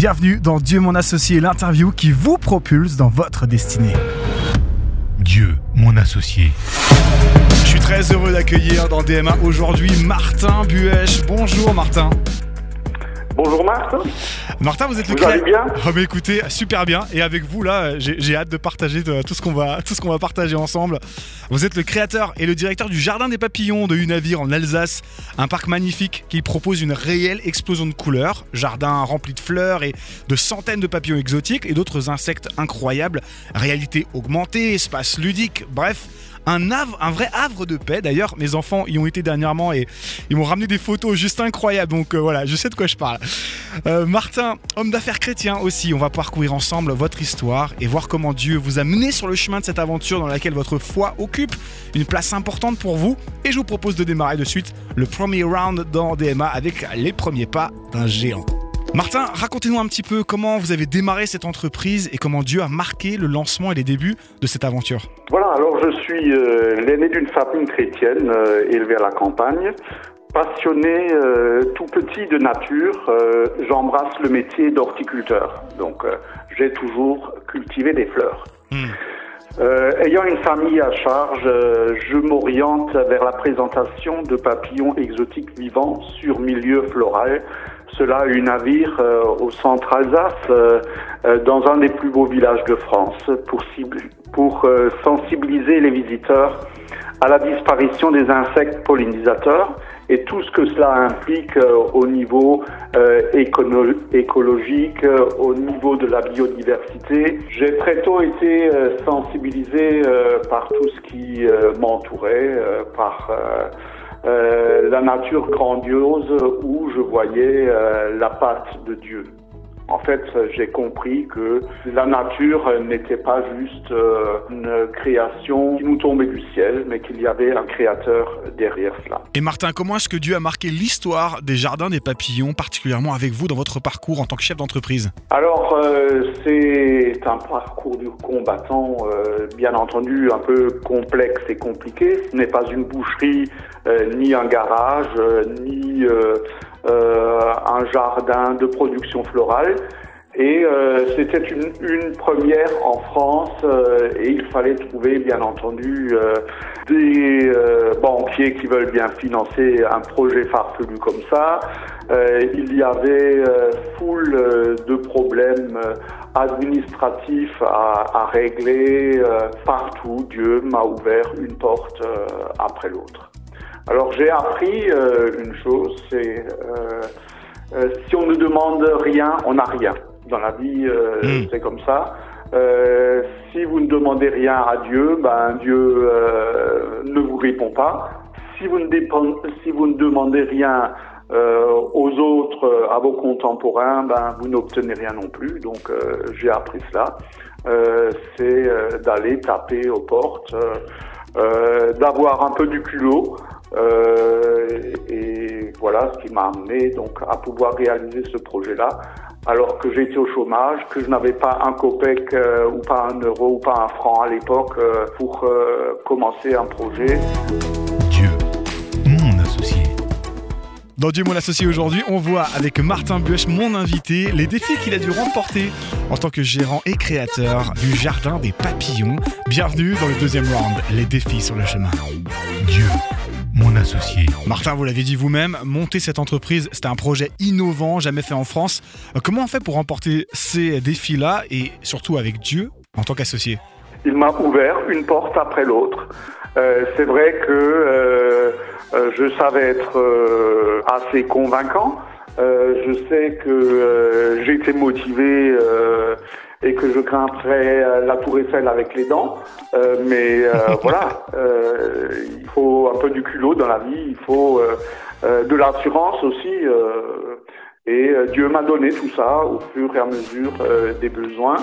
Bienvenue dans Dieu mon associé, l'interview qui vous propulse dans votre destinée. Dieu mon associé. Je suis très heureux d'accueillir dans DMA aujourd'hui Martin Buèche. Bonjour Martin. Bonjour Martin. Martin, vous êtes le Vous allez bien? Oh écoutez, super bien. Et avec vous là, j'ai hâte de partager de- tout ce qu'on va, tout ce qu'on va partager ensemble. Vous êtes le créateur et le directeur du Jardin des Papillons de Unavir en Alsace, un parc magnifique qui propose une réelle explosion de couleurs, jardin rempli de fleurs et de centaines de papillons exotiques et d'autres insectes incroyables, réalité augmentée, espace ludique, bref. Un, havre, vrai havre de paix. D'ailleurs, mes enfants y ont été dernièrement et ils m'ont ramené des photos juste incroyables. Donc euh, voilà, je sais de quoi je parle. Euh, Martin, homme d'affaires chrétien aussi, on va parcourir ensemble votre histoire et voir comment Dieu vous a mené sur le chemin de cette aventure dans laquelle votre foi occupe une place importante pour vous. Et je vous propose de démarrer de suite le premier round dans DMA avec les premiers pas d'un géant. Martin, racontez-nous un petit peu comment vous avez démarré cette entreprise et comment Dieu a marqué le lancement et les débuts de cette aventure. Voilà, alors je suis euh, l'aîné d'une famille chrétienne euh, élevée à la campagne. Passionné euh, tout petit de nature, euh, j'embrasse le métier d'horticulteur. Donc j'ai toujours cultivé des fleurs. Hmm. Euh, ayant une famille à charge, euh, je m'oriente vers la présentation de papillons exotiques vivants sur milieu floral. Cela a eu navire euh, au centre Alsace, dans un des plus beaux villages de France, pour, pour sensibiliser les visiteurs à la disparition des insectes pollinisateurs et tout ce que cela implique euh, au niveau euh, écologique, euh, au niveau de la biodiversité. J'ai très tôt été sensibilisé par tout ce qui m'entourait, par la nature grandiose où je voyais la patte de Dieu. En fait, j'ai compris que la nature n'était pas juste euh, une création qui nous tombait du ciel, mais qu'il y avait un créateur derrière cela. Et Martin, comment est-ce que Dieu a marqué l'histoire des Jardins des Papillons, particulièrement avec vous dans votre parcours en tant que chef d'entreprise? Alors, euh, c'est un parcours du combattant, euh, bien entendu, un peu complexe et compliqué. Ce n'est pas une boucherie, euh, ni un garage, ni un jardin de production florale. Et euh, c'était une, une première en France euh, et il fallait trouver bien entendu euh, des euh, banquiers qui veulent bien financer un projet farfelu comme ça. Euh, il y avait euh, foule euh, de problèmes euh, administratifs à, à régler euh, partout. Dieu m'a ouvert une porte euh, après l'autre. Alors j'ai appris euh, une chose, c'est euh, euh, si on ne demande rien, on n'a rien. Dans la vie, euh, Mm. c'est comme ça. Euh, si vous ne demandez rien à Dieu, ben Dieu euh, ne vous répond pas. Si vous ne, dépend- si vous ne demandez rien euh, aux autres, euh, à vos contemporains, ben vous n'obtenez rien non plus. Donc euh, j'ai appris cela. Euh, c'est euh, d'aller taper aux portes, euh, euh, d'avoir un peu du culot. Euh, et voilà ce qui m'a amené donc à pouvoir réaliser ce projet-là, alors que j'étais au chômage, que je n'avais pas un copec euh, ou pas un euro ou pas un franc à l'époque euh, pour euh, commencer un projet. Dieu mon associé. Dans Dieu mon associé aujourd'hui, on voit avec Martin Buech, mon invité, les défis qu'il a dû remporter en tant que gérant et créateur du Jardin des Papillons. Bienvenue dans le deuxième round, les défis sur le chemin. Dieu mon associé. Martin, vous l'avez dit vous-même, monter cette entreprise, c'était un projet innovant, jamais fait en France. Euh, Comment on fait pour remporter ces défis-là et surtout avec Dieu en tant qu'associé? Il m'a ouvert une porte après l'autre. Euh, c'est vrai que euh, je savais être euh, assez convaincant. Euh, je sais que euh, j'étais motivé euh, et que je grimperais euh, la tour Eiffel avec les dents. Euh, mais euh, voilà, euh, il faut un peu du culot dans la vie, il faut euh, euh, de l'assurance aussi. euh, et euh, Dieu m'a donné tout ça au fur et à mesure euh, des besoins.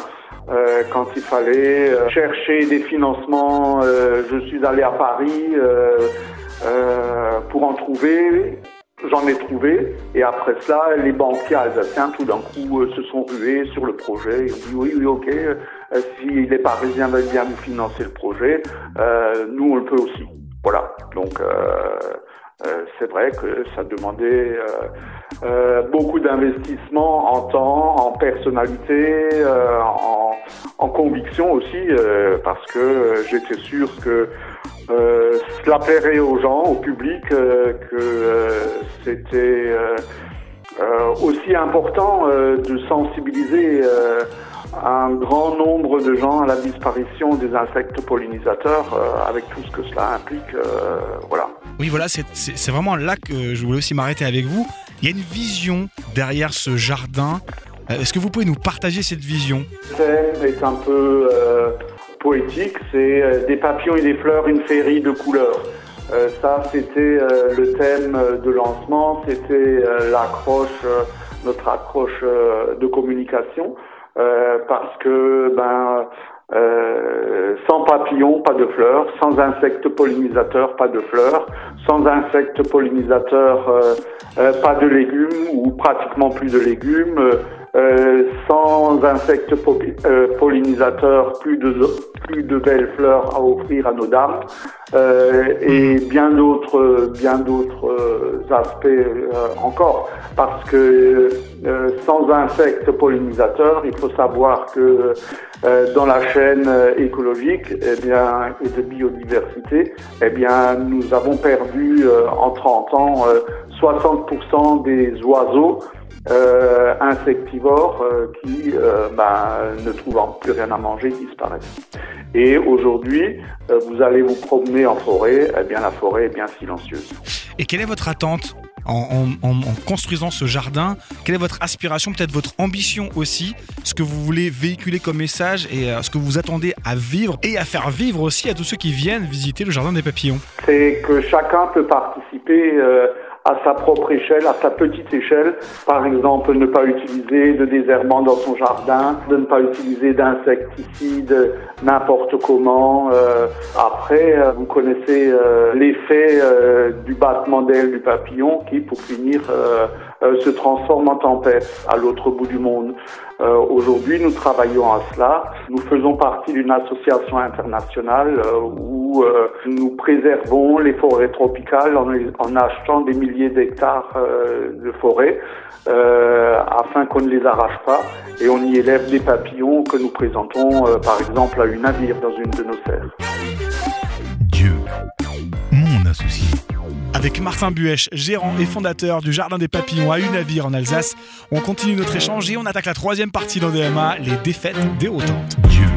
Euh, quand il fallait chercher des financements, euh, je suis allé à Paris euh, euh, pour en trouver. J'en ai trouvé et après cela, les banquiers alsaciens tout d'un coup euh, se sont rués sur le projet. Ils ont dit oui, oui, ok, euh, si les Parisiens veulent bien nous financer le projet, euh, nous on le peut aussi. Voilà. Donc euh, Euh, c'est vrai que ça demandait beaucoup d'investissement en temps, en personnalité, en, en, conviction aussi, parce que j'étais sûr que cela plairait aux gens, au public, que c'était aussi important de sensibiliser un grand nombre de gens à la disparition des insectes pollinisateurs, euh, avec tout ce que cela implique. Euh, voilà. Oui, voilà, c'est vraiment là que je voulais aussi m'arrêter avec vous. Il y a une vision derrière ce jardin. Euh, est-ce que vous pouvez nous partager cette vision? Le thème est un peu poétique. C'est des papillons et des fleurs, une féerie de couleurs. ça, c'était le thème de lancement. C'était l'accroche, notre accroche de communication. Euh, parce que ben euh, sans papillons, pas de fleurs, sans insectes pollinisateurs, pas de fleurs, sans insectes pollinisateurs, euh, pas de légumes ou pratiquement plus de légumes, sans insectes pollinisateurs, plus de, plus de belles fleurs à offrir à nos dames, et bien d'autres, bien d'autres aspects encore, parce que euh, sans insectes pollinisateurs, il faut savoir que euh, dans la chaîne euh, écologique eh bien, et de biodiversité, eh bien, nous avons perdu en 30 ans 60% des oiseaux insectivores qui, ben, ne trouvant plus rien à manger, disparaissent. Et aujourd'hui, vous allez vous promener en forêt, eh bien, la forêt est bien silencieuse. Et quelle est votre attente en, construisant ce jardin? Quelle est votre aspiration, peut-être votre ambition aussi? Ce que vous voulez véhiculer comme message et euh, ce que vous attendez à vivre et à faire vivre aussi à tous ceux qui viennent visiter le jardin des papillons? C'est que chacun peut participer. À sa propre échelle, à sa petite échelle. Par exemple, ne pas utiliser de désherbant dans son jardin, de ne pas utiliser d'insecticides n'importe comment. Euh, après, euh, vous connaissez euh, l'effet du battement d'aile du papillon qui, pour finir, se transforme en tempête à l'autre bout du monde. Aujourd'hui, nous travaillons à cela. Nous faisons partie d'une association internationale où nous préservons les forêts tropicales en, en achetant des milliers d'hectares euh, de forêt euh, afin qu'on ne les arrache pas et on y élève des papillons que nous présentons euh, par exemple à une navire dans une de nos serres. Dieu, mon associé. Avec Martin Buèche, gérant et fondateur du Jardin des Papillons à Unavir en Alsace, on continue notre échange et on attaque la troisième partie d'ODMA, les défaites Hautes. Dieu.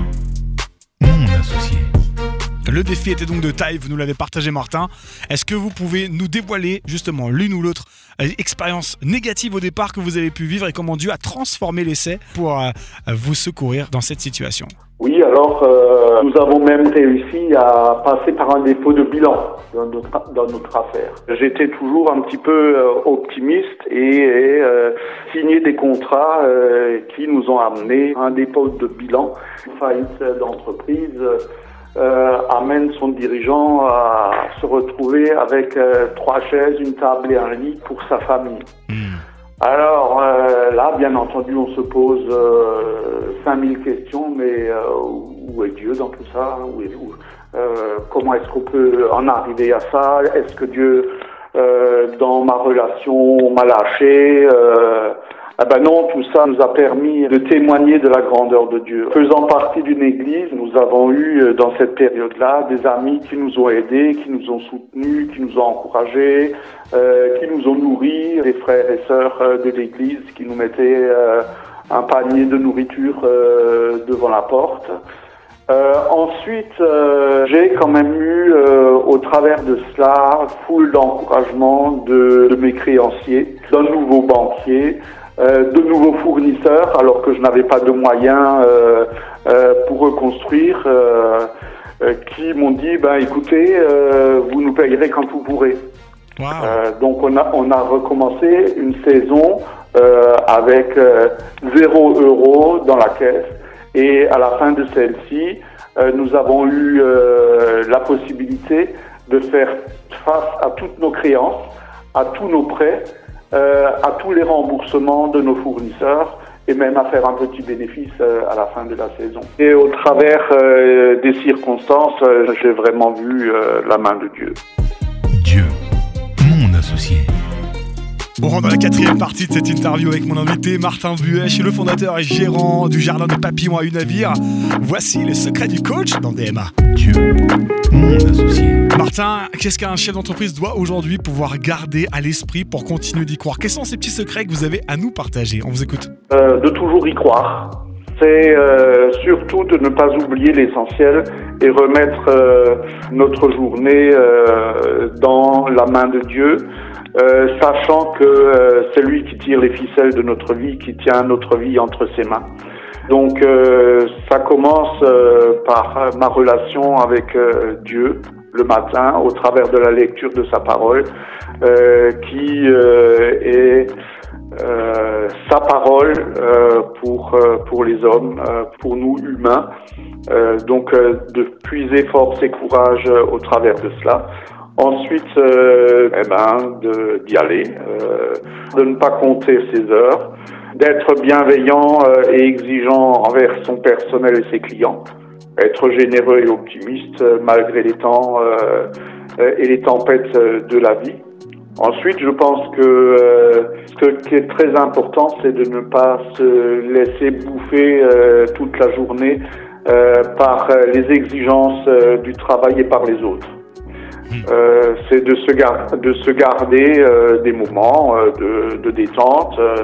Le défi était donc de taille, vous nous l'avez partagé Martin. Est-ce que vous pouvez nous dévoiler justement l'une ou l'autre euh, expérience négative au départ que vous avez pu vivre et comment Dieu a transformé l'essai pour euh, vous secourir dans cette situation? Oui, alors euh, nous avons même réussi à passer par un dépôt de bilan dans notre, affaire. J'étais toujours un petit peu optimiste et, signé des contrats qui nous ont amené à un dépôt de bilan, faillite d'entreprise euh, amène son dirigeant à se retrouver avec euh, trois chaises, une table et un lit pour sa famille. Hmm. Alors euh, là, bien entendu, on se pose 5000 questions, mais où est Dieu dans tout ça? Où est, où, Comment est-ce qu'on peut en arriver à ça? Est-ce que Dieu, dans ma relation, m'a lâché? Ah ben non, tout ça nous a permis de témoigner de la grandeur de Dieu. Faisant partie d'une église, nous avons eu euh, dans cette période-là des amis qui nous ont aidés, qui nous ont soutenus, qui nous ont encouragés, euh, qui nous ont nourris, des frères et sœurs euh, de l'église qui nous mettaient euh, un panier de nourriture devant la porte. ensuite, j'ai quand même eu, au travers de cela, foule d'encouragement de, de, mes créanciers, d'un nouveau banquier, euh, de nouveaux fournisseurs alors que je n'avais pas de moyens euh, euh, pour reconstruire qui m'ont dit ben écoutez vous nous payerez quand vous pourrez. donc on a on a recommencé une saison avec zéro euro dans la caisse et à la fin de celle-ci nous avons eu la possibilité de faire face à toutes nos créances, à tous nos prêts euh, à tous les remboursements de nos fournisseurs et même à faire un petit bénéfice euh, à la fin de la saison. Et au travers euh, des circonstances, j'ai vraiment vu la main de Dieu. Dieu, associé. On rentre dans la quatrième partie de cette interview avec mon invité Martin Buech, le fondateur et gérant du Jardin des Papillons à Unavir. Voici les secrets du coach dans DMA. Dieu, mon associé. Martin, qu'est-ce qu'un chef d'entreprise doit aujourd'hui pouvoir garder à l'esprit pour continuer d'y croire? Quels sont ces petits secrets que vous avez à nous partager? On vous écoute. Euh, de toujours y croire. C'est euh, surtout de ne pas oublier l'essentiel et remettre euh, notre journée euh, dans la main de Dieu, euh, sachant que euh, c'est lui qui tire les ficelles de notre vie, qui tient notre vie entre ses mains. Donc euh, ça commence par ma relation avec Dieu le matin au travers de la lecture de sa parole, euh, qui euh, est euh, sa parole euh, pour euh, pour les hommes, euh, pour nous humains. Donc de puiser force et courage au travers de cela. Ensuite, eh ben, d'y aller, de ne pas compter ses heures, d'être bienveillant et exigeant envers son personnel et ses clients, être généreux et optimiste euh, malgré les temps euh, euh, et les tempêtes de la vie. Ensuite, je pense que ce qui est très important, c'est de ne pas se laisser bouffer toute la journée par les exigences du travail et par les autres. Euh, c'est de se, gar- de se garder euh, des moments euh, de, de détente, euh,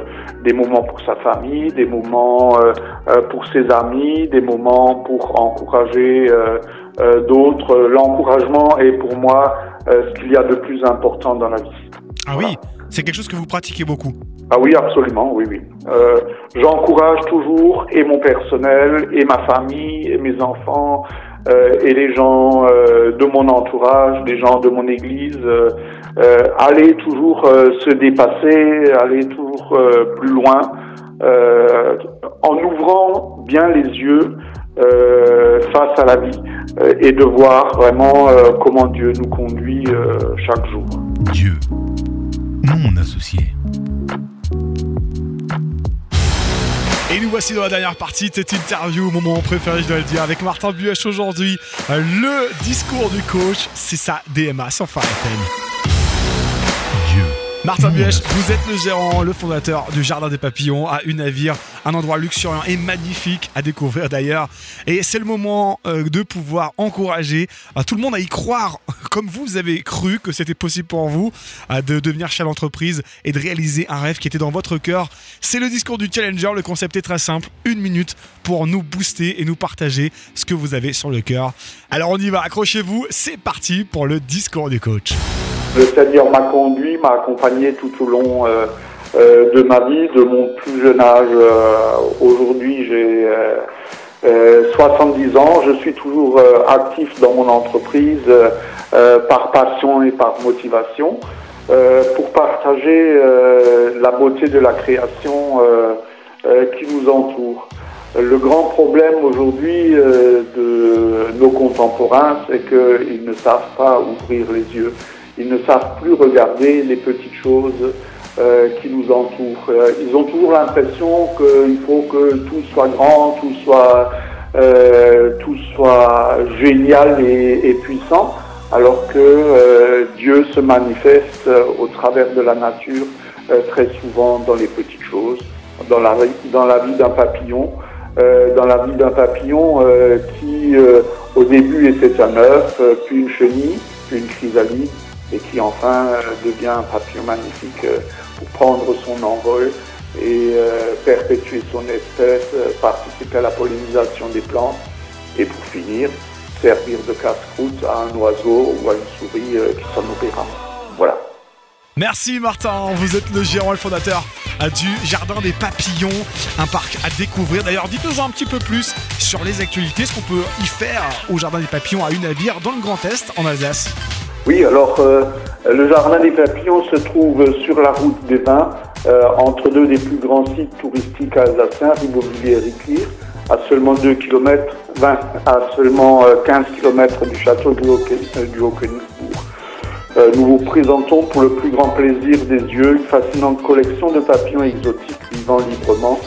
des moments pour sa famille, des moments euh, euh, pour ses amis, des moments pour encourager euh, euh, d'autres. L'encouragement est pour moi euh, ce qu'il y a de plus important dans la vie. Ah oui, c'est quelque chose que vous pratiquez beaucoup. Ah oui, absolument, oui, oui. Euh, J'encourage toujours et mon personnel, et ma famille, et mes enfants, euh, et les gens euh, de mon entourage, les gens de mon église, euh, euh, aller toujours euh, se dépasser, aller toujours euh, plus loin, en ouvrant bien les yeux face à la vie et de voir vraiment comment Dieu nous conduit chaque jour. Dieu, mon associé. Voici dans la dernière partie de cette interview, moment préféré, je dois le dire, avec Martin Buech aujourd'hui. Euh, Le discours du coach, c'est ça, DMA, sans Phare FM. Martin Buech, vous êtes le gérant, le fondateur du Jardin des Papillons à Unavir, un endroit luxuriant et magnifique à découvrir d'ailleurs. Et c'est le moment euh, de pouvoir encourager euh, tout le monde à y croire, comme vous, vous avez cru que c'était possible pour vous euh, de devenir chef d'entreprise et de réaliser un rêve qui était dans votre cœur. C'est le discours du challenger, le concept est très simple, une minute pour nous booster et nous partager ce que vous avez sur le cœur. Alors on y va, accrochez-vous, c'est parti pour le discours du coach. Le Seigneur m'a conduit, m'a accompagné tout au long euh, euh, de ma vie, de mon plus jeune âge. Euh, Aujourd'hui, j'ai euh, euh, 70 ans. Je suis toujours actif dans mon entreprise par passion et par motivation pour partager la beauté de la création qui nous entoure. Le grand problème aujourd'hui de nos contemporains, c'est qu'ils ne savent pas ouvrir les yeux. Ils ne savent plus regarder les petites choses euh, qui nous entourent. Euh, ils ont toujours l'impression qu'il faut que tout soit grand, tout soit, euh, tout soit génial et, puissant, alors que euh, Dieu se manifeste au travers de la nature très souvent dans les petites choses, dans la, dans la vie d'un papillon, dans la vie d'un papillon qui au début était un œuf, puis une chenille, puis une chrysalide, et qui enfin euh, devient un papillon magnifique euh, pour prendre son envol et euh, perpétuer son espèce, participer à la pollinisation des plantes, et pour finir, servir de casse-croûte à un oiseau ou à une souris qui s'en nourrira. Voilà. Merci Martin, vous êtes le gérant et le fondateur du Jardin des Papillons, un parc à découvrir. D'ailleurs, dites-nous un petit peu plus sur les actualités, ce qu'on peut y faire au Jardin des Papillons à Unavir dans le Grand Est en Alsace. Oui, alors euh, le Jardin des Papillons se trouve sur la route des Vins, euh, entre deux des plus grands sites touristiques alsaciens, Ribeauvillé et Riclir, à seulement 2 km, 20, à seulement euh, 15 km du château du Haut- euh, du Haut-Königsbourg. Euh, nous vous présentons pour le plus grand plaisir des yeux une fascinante collection de papillons exotiques vivant librement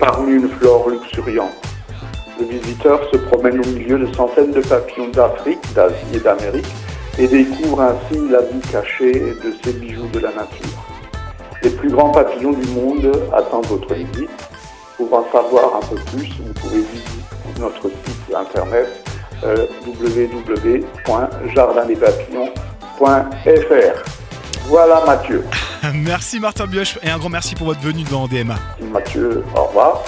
parmi une flore luxuriante. Le visiteur se promène au milieu de centaines de papillons d'Afrique, d'Asie et d'Amérique et découvre ainsi la vie cachée de ces bijoux de la nature. Les plus grands papillons du monde attendent votre visite. Pour en savoir un peu plus, vous pouvez visiter notre site internet euh, www.jardindespapillons.fr. Voilà Mathieu. merci Martin Bioche et un grand merci pour votre venue dans DMA. Mathieu, au revoir.